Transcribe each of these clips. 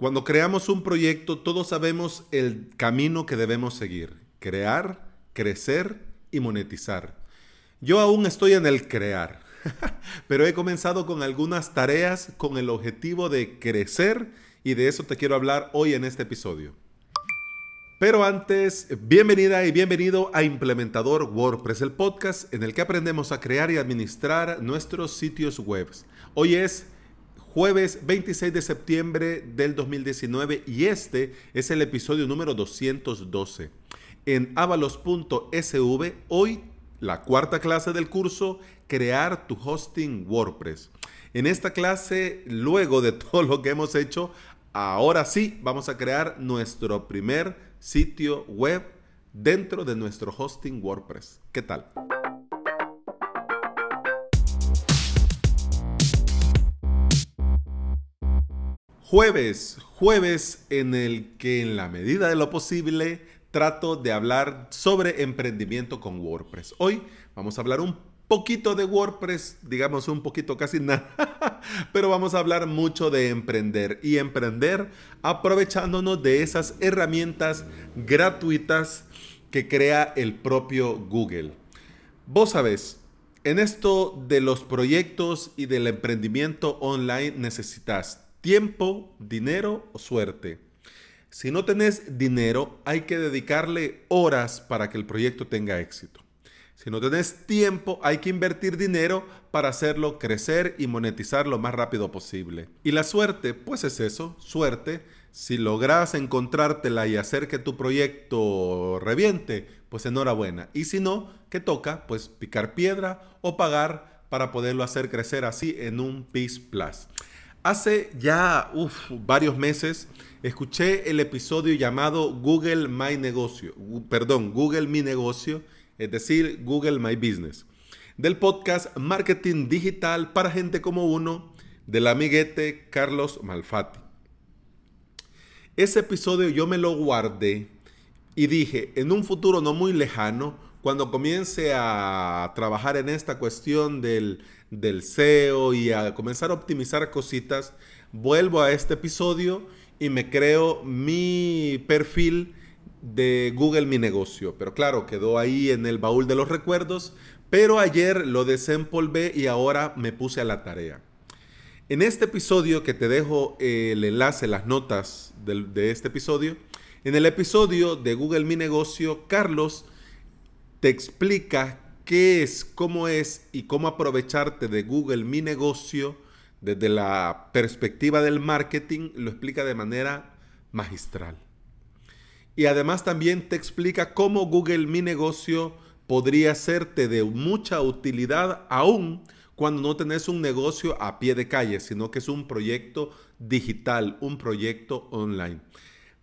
Cuando creamos un proyecto, todos sabemos el camino que debemos seguir. Crear, crecer y monetizar. Yo aún estoy en el crear, pero he comenzado con algunas tareas con el objetivo de crecer y de eso te quiero hablar hoy en este episodio. Pero antes, bienvenida y bienvenido a Implementador WordPress, el podcast en el que aprendemos a crear y administrar nuestros sitios web. Hoy es jueves 26 de septiembre del 2019 y este es el episodio número 212. En avalos.sv, hoy la cuarta clase del curso, crear tu hosting WordPress. En esta clase, luego de todo lo que hemos hecho, ahora sí vamos a crear nuestro primer sitio web dentro de nuestro hosting WordPress. ¿Qué tal? Jueves, jueves en el que en la medida de lo posible trato de hablar sobre emprendimiento con WordPress. Hoy vamos a hablar un poquito de WordPress, digamos un poquito casi nada, pero vamos a hablar mucho de emprender y emprender aprovechándonos de esas herramientas gratuitas que crea el propio Google. Vos sabés, en esto de los proyectos y del emprendimiento online necesitas tiempo, dinero o suerte. Si no tenés dinero, hay que dedicarle horas para que el proyecto tenga éxito. Si no tenés tiempo, hay que invertir dinero para hacerlo crecer y monetizar lo más rápido posible. Y la suerte, pues es eso, suerte. Si logras encontrártela y hacer que tu proyecto reviente, pues enhorabuena. Y si no, ¿qué toca? Pues picar piedra o pagar para poderlo hacer crecer así en un PIS Plus. Hace ya varios meses escuché el episodio llamado Google My Negocio, perdón, Google Mi Negocio, es decir, Google My Business, del podcast Marketing Digital para gente como uno del amiguete Carlos Malfatti. Ese episodio yo me lo guardé y dije, en un futuro no muy lejano, cuando comience a trabajar en esta cuestión del, del SEO y a comenzar a optimizar cositas, vuelvo a este episodio y me creo mi perfil de Google Mi Negocio. Pero claro, quedó ahí en el baúl de los recuerdos, pero ayer lo desempolvé y ahora me puse a la tarea. En este episodio que te dejo el enlace, las notas de, de este episodio, en el episodio de Google Mi Negocio, Carlos te explica qué es, cómo es y cómo aprovecharte de Google Mi Negocio desde la perspectiva del marketing, lo explica de manera magistral. Y además también te explica cómo Google Mi Negocio podría serte de mucha utilidad aún cuando no tenés un negocio a pie de calle, sino que es un proyecto digital, un proyecto online.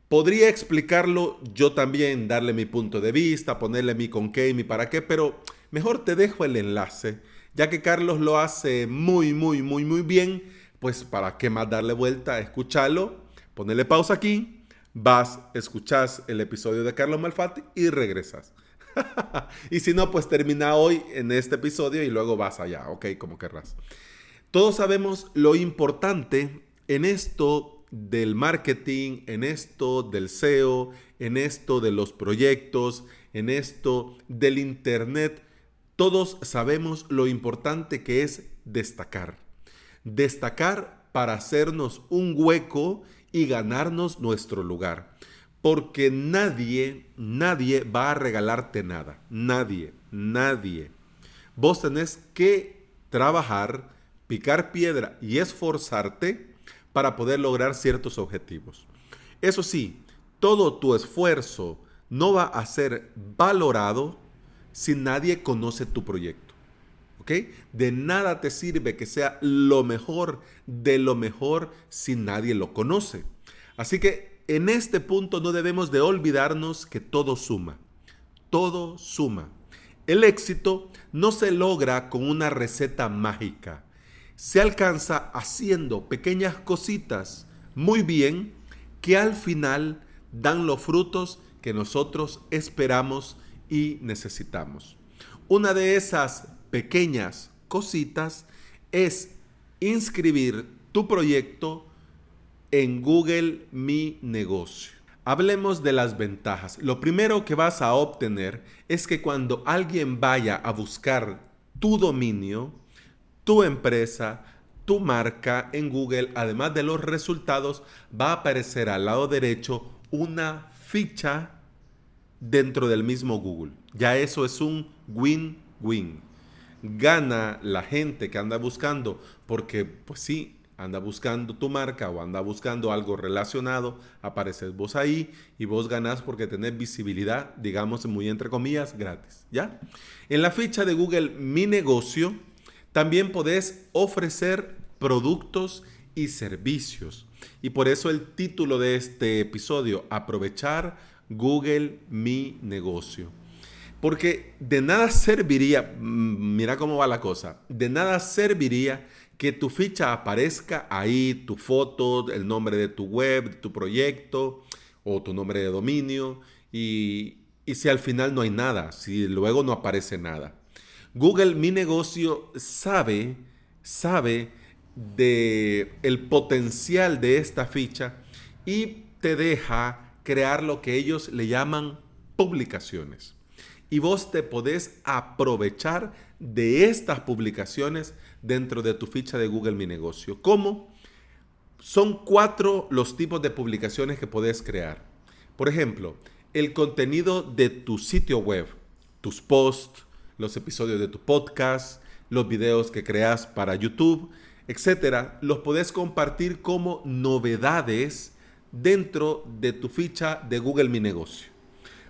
Podría explicarlo yo también, darle mi punto de vista, ponerle mi con qué y mi para qué, pero mejor te dejo el enlace, ya que Carlos lo hace muy, muy, muy, muy bien, pues para qué más darle vuelta, escúchalo, ponerle pausa aquí, vas, escuchas el episodio de Carlos Malfatti y regresas. y si no, pues termina hoy en este episodio y luego vas allá, ok, como querrás. Todos sabemos lo importante en esto del marketing, en esto del SEO, en esto de los proyectos, en esto del Internet, todos sabemos lo importante que es destacar. Destacar para hacernos un hueco y ganarnos nuestro lugar. Porque nadie, nadie va a regalarte nada. Nadie, nadie. Vos tenés que trabajar, picar piedra y esforzarte para poder lograr ciertos objetivos. Eso sí, todo tu esfuerzo no va a ser valorado si nadie conoce tu proyecto. ¿Ok? De nada te sirve que sea lo mejor de lo mejor si nadie lo conoce. Así que en este punto no debemos de olvidarnos que todo suma. Todo suma. El éxito no se logra con una receta mágica se alcanza haciendo pequeñas cositas muy bien que al final dan los frutos que nosotros esperamos y necesitamos. Una de esas pequeñas cositas es inscribir tu proyecto en Google Mi Negocio. Hablemos de las ventajas. Lo primero que vas a obtener es que cuando alguien vaya a buscar tu dominio, tu empresa, tu marca en Google, además de los resultados, va a aparecer al lado derecho una ficha dentro del mismo Google. Ya eso es un win-win. Gana la gente que anda buscando, porque pues sí, anda buscando tu marca o anda buscando algo relacionado, apareces vos ahí y vos ganás porque tenés visibilidad, digamos muy entre comillas, gratis, ¿ya? En la ficha de Google Mi Negocio también podés ofrecer productos y servicios. Y por eso el título de este episodio, aprovechar Google Mi Negocio. Porque de nada serviría, mm, mira cómo va la cosa, de nada serviría que tu ficha aparezca ahí, tu foto, el nombre de tu web, tu proyecto o tu nombre de dominio y, y si al final no hay nada, si luego no aparece nada. Google Mi Negocio sabe, sabe de el potencial de esta ficha y te deja crear lo que ellos le llaman publicaciones. Y vos te podés aprovechar de estas publicaciones dentro de tu ficha de Google Mi Negocio. ¿Cómo? Son cuatro los tipos de publicaciones que podés crear. Por ejemplo, el contenido de tu sitio web, tus posts, los episodios de tu podcast, los videos que creas para YouTube, etcétera, los podés compartir como novedades dentro de tu ficha de Google Mi Negocio.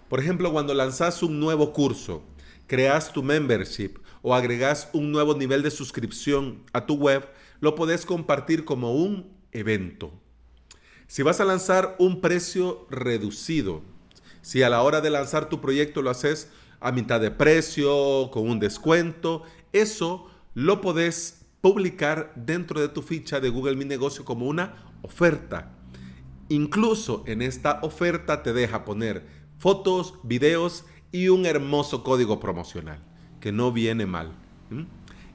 Por ejemplo, cuando lanzas un nuevo curso, creas tu membership o agregas un nuevo nivel de suscripción a tu web, lo podés compartir como un evento. Si vas a lanzar un precio reducido, si a la hora de lanzar tu proyecto lo haces a mitad de precio, con un descuento, eso lo podés publicar dentro de tu ficha de Google Mi Negocio como una oferta. Incluso en esta oferta te deja poner fotos, videos y un hermoso código promocional que no viene mal.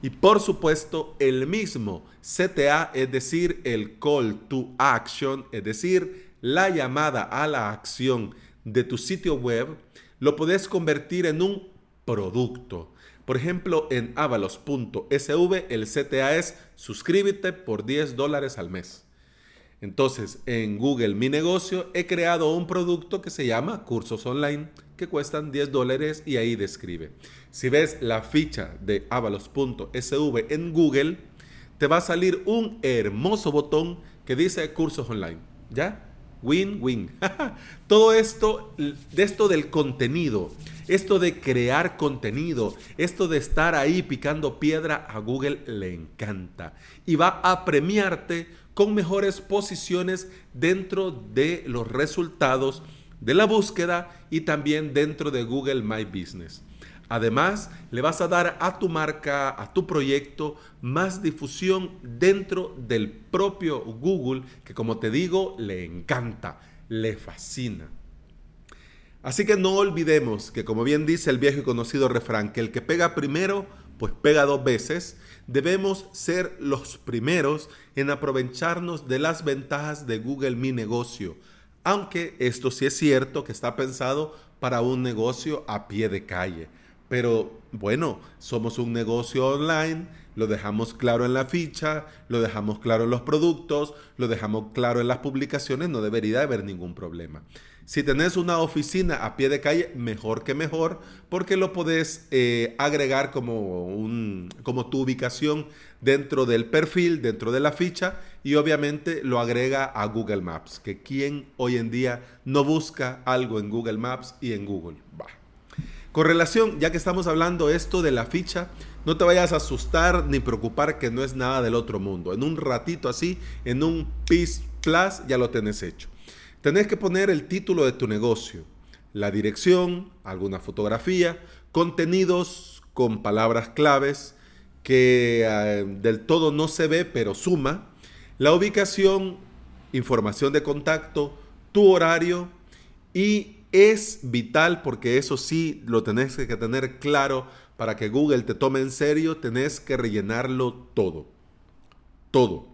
Y por supuesto, el mismo CTA, es decir, el call to action, es decir, la llamada a la acción de tu sitio web, lo puedes convertir en un producto. Por ejemplo, en avalos.sv el CTA es suscríbete por 10 dólares al mes. Entonces, en Google Mi Negocio he creado un producto que se llama cursos online que cuestan 10 dólares y ahí describe. Si ves la ficha de avalos.sv en Google, te va a salir un hermoso botón que dice cursos online. ¿Ya? Win-win. Todo esto, de esto del contenido, esto de crear contenido, esto de estar ahí picando piedra a Google le encanta. Y va a premiarte con mejores posiciones dentro de los resultados de la búsqueda y también dentro de Google My Business. Además, le vas a dar a tu marca, a tu proyecto, más difusión dentro del propio Google, que como te digo, le encanta, le fascina. Así que no olvidemos que, como bien dice el viejo y conocido refrán, que el que pega primero, pues pega dos veces, debemos ser los primeros en aprovecharnos de las ventajas de Google Mi Negocio aunque esto sí es cierto que está pensado para un negocio a pie de calle. Pero bueno, somos un negocio online, lo dejamos claro en la ficha, lo dejamos claro en los productos, lo dejamos claro en las publicaciones, no debería haber ningún problema. Si tenés una oficina a pie de calle, mejor que mejor, porque lo podés eh, agregar como, un, como tu ubicación dentro del perfil, dentro de la ficha, y obviamente lo agrega a Google Maps, que quien hoy en día no busca algo en Google Maps y en Google. Va. Con relación, ya que estamos hablando esto de la ficha, no te vayas a asustar ni preocupar que no es nada del otro mundo. En un ratito así, en un PIS Plus, ya lo tenés hecho. Tenés que poner el título de tu negocio, la dirección, alguna fotografía, contenidos con palabras claves que eh, del todo no se ve pero suma, la ubicación, información de contacto, tu horario y es vital porque eso sí lo tenés que tener claro para que Google te tome en serio, tenés que rellenarlo todo. Todo.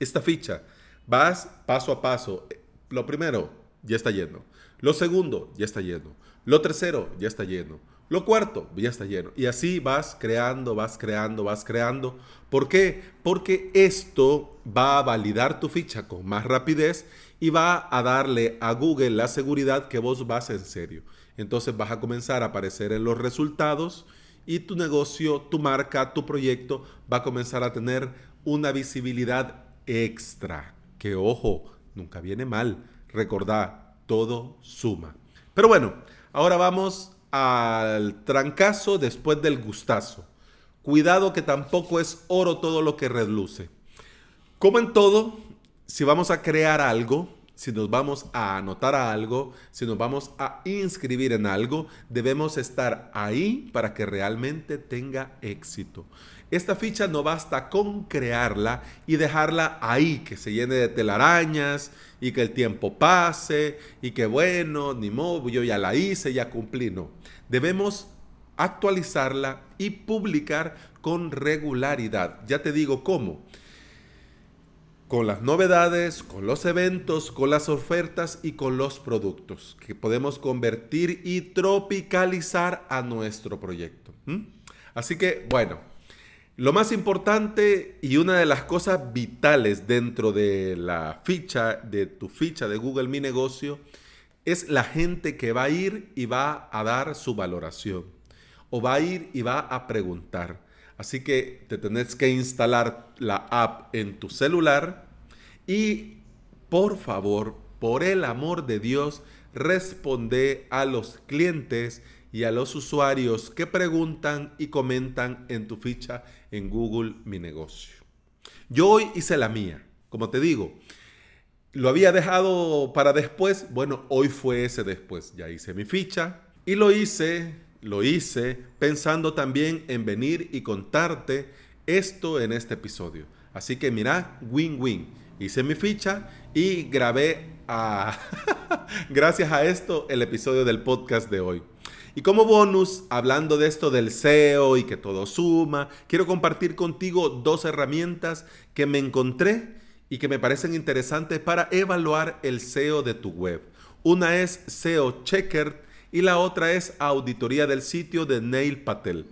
Esta ficha Vas paso a paso. Lo primero, ya está lleno. Lo segundo, ya está lleno. Lo tercero, ya está lleno. Lo cuarto, ya está lleno. Y así vas creando, vas creando, vas creando. ¿Por qué? Porque esto va a validar tu ficha con más rapidez y va a darle a Google la seguridad que vos vas en serio. Entonces vas a comenzar a aparecer en los resultados y tu negocio, tu marca, tu proyecto va a comenzar a tener una visibilidad extra. Que ojo, nunca viene mal. Recordá, todo suma. Pero bueno, ahora vamos al trancazo después del gustazo. Cuidado que tampoco es oro todo lo que reluce. Como en todo, si vamos a crear algo, si nos vamos a anotar a algo, si nos vamos a inscribir en algo, debemos estar ahí para que realmente tenga éxito. Esta ficha no basta con crearla y dejarla ahí, que se llene de telarañas y que el tiempo pase y que bueno, ni modo, yo ya la hice, ya cumplí. No, debemos actualizarla y publicar con regularidad. Ya te digo cómo con las novedades, con los eventos, con las ofertas y con los productos que podemos convertir y tropicalizar a nuestro proyecto. Así que, bueno, lo más importante y una de las cosas vitales dentro de la ficha, de tu ficha de Google Mi Negocio, es la gente que va a ir y va a dar su valoración. O va a ir y va a preguntar. Así que te tenés que instalar la app en tu celular y por favor, por el amor de Dios, responde a los clientes y a los usuarios que preguntan y comentan en tu ficha en Google Mi Negocio. Yo hoy hice la mía, como te digo. Lo había dejado para después, bueno, hoy fue ese después. Ya hice mi ficha y lo hice, lo hice pensando también en venir y contarte esto en este episodio. Así que mira, win-win. Hice mi ficha y grabé a, gracias a esto el episodio del podcast de hoy. Y como bonus, hablando de esto del SEO y que todo suma, quiero compartir contigo dos herramientas que me encontré y que me parecen interesantes para evaluar el SEO de tu web. Una es SEO Checker y la otra es auditoría del sitio de Neil Patel.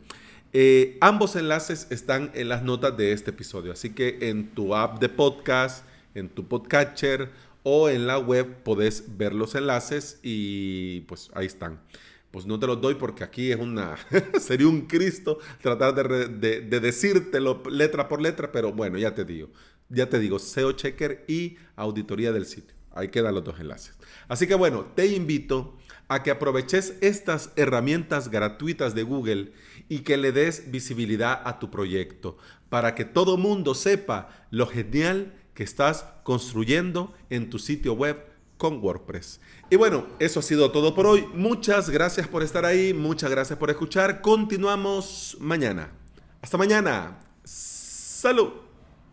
Eh, ambos enlaces están en las notas de este episodio, así que en tu app de podcast, en tu podcatcher o en la web podés ver los enlaces y pues ahí están pues no te los doy porque aquí es una, sería un Cristo tratar de, de, decírtelo letra por letra, pero bueno, ya te digo, ya te digo, SEO Checker y auditoría del sitio. Ahí quedan los dos enlaces. Así que bueno, te invito a que aproveches estas herramientas gratuitas de Google y que le des visibilidad a tu proyecto para que todo mundo sepa lo genial que estás construyendo en tu sitio web con WordPress. Y bueno, eso ha sido todo por hoy. Muchas gracias por estar ahí, muchas gracias por escuchar. Continuamos mañana. Hasta mañana. Salud.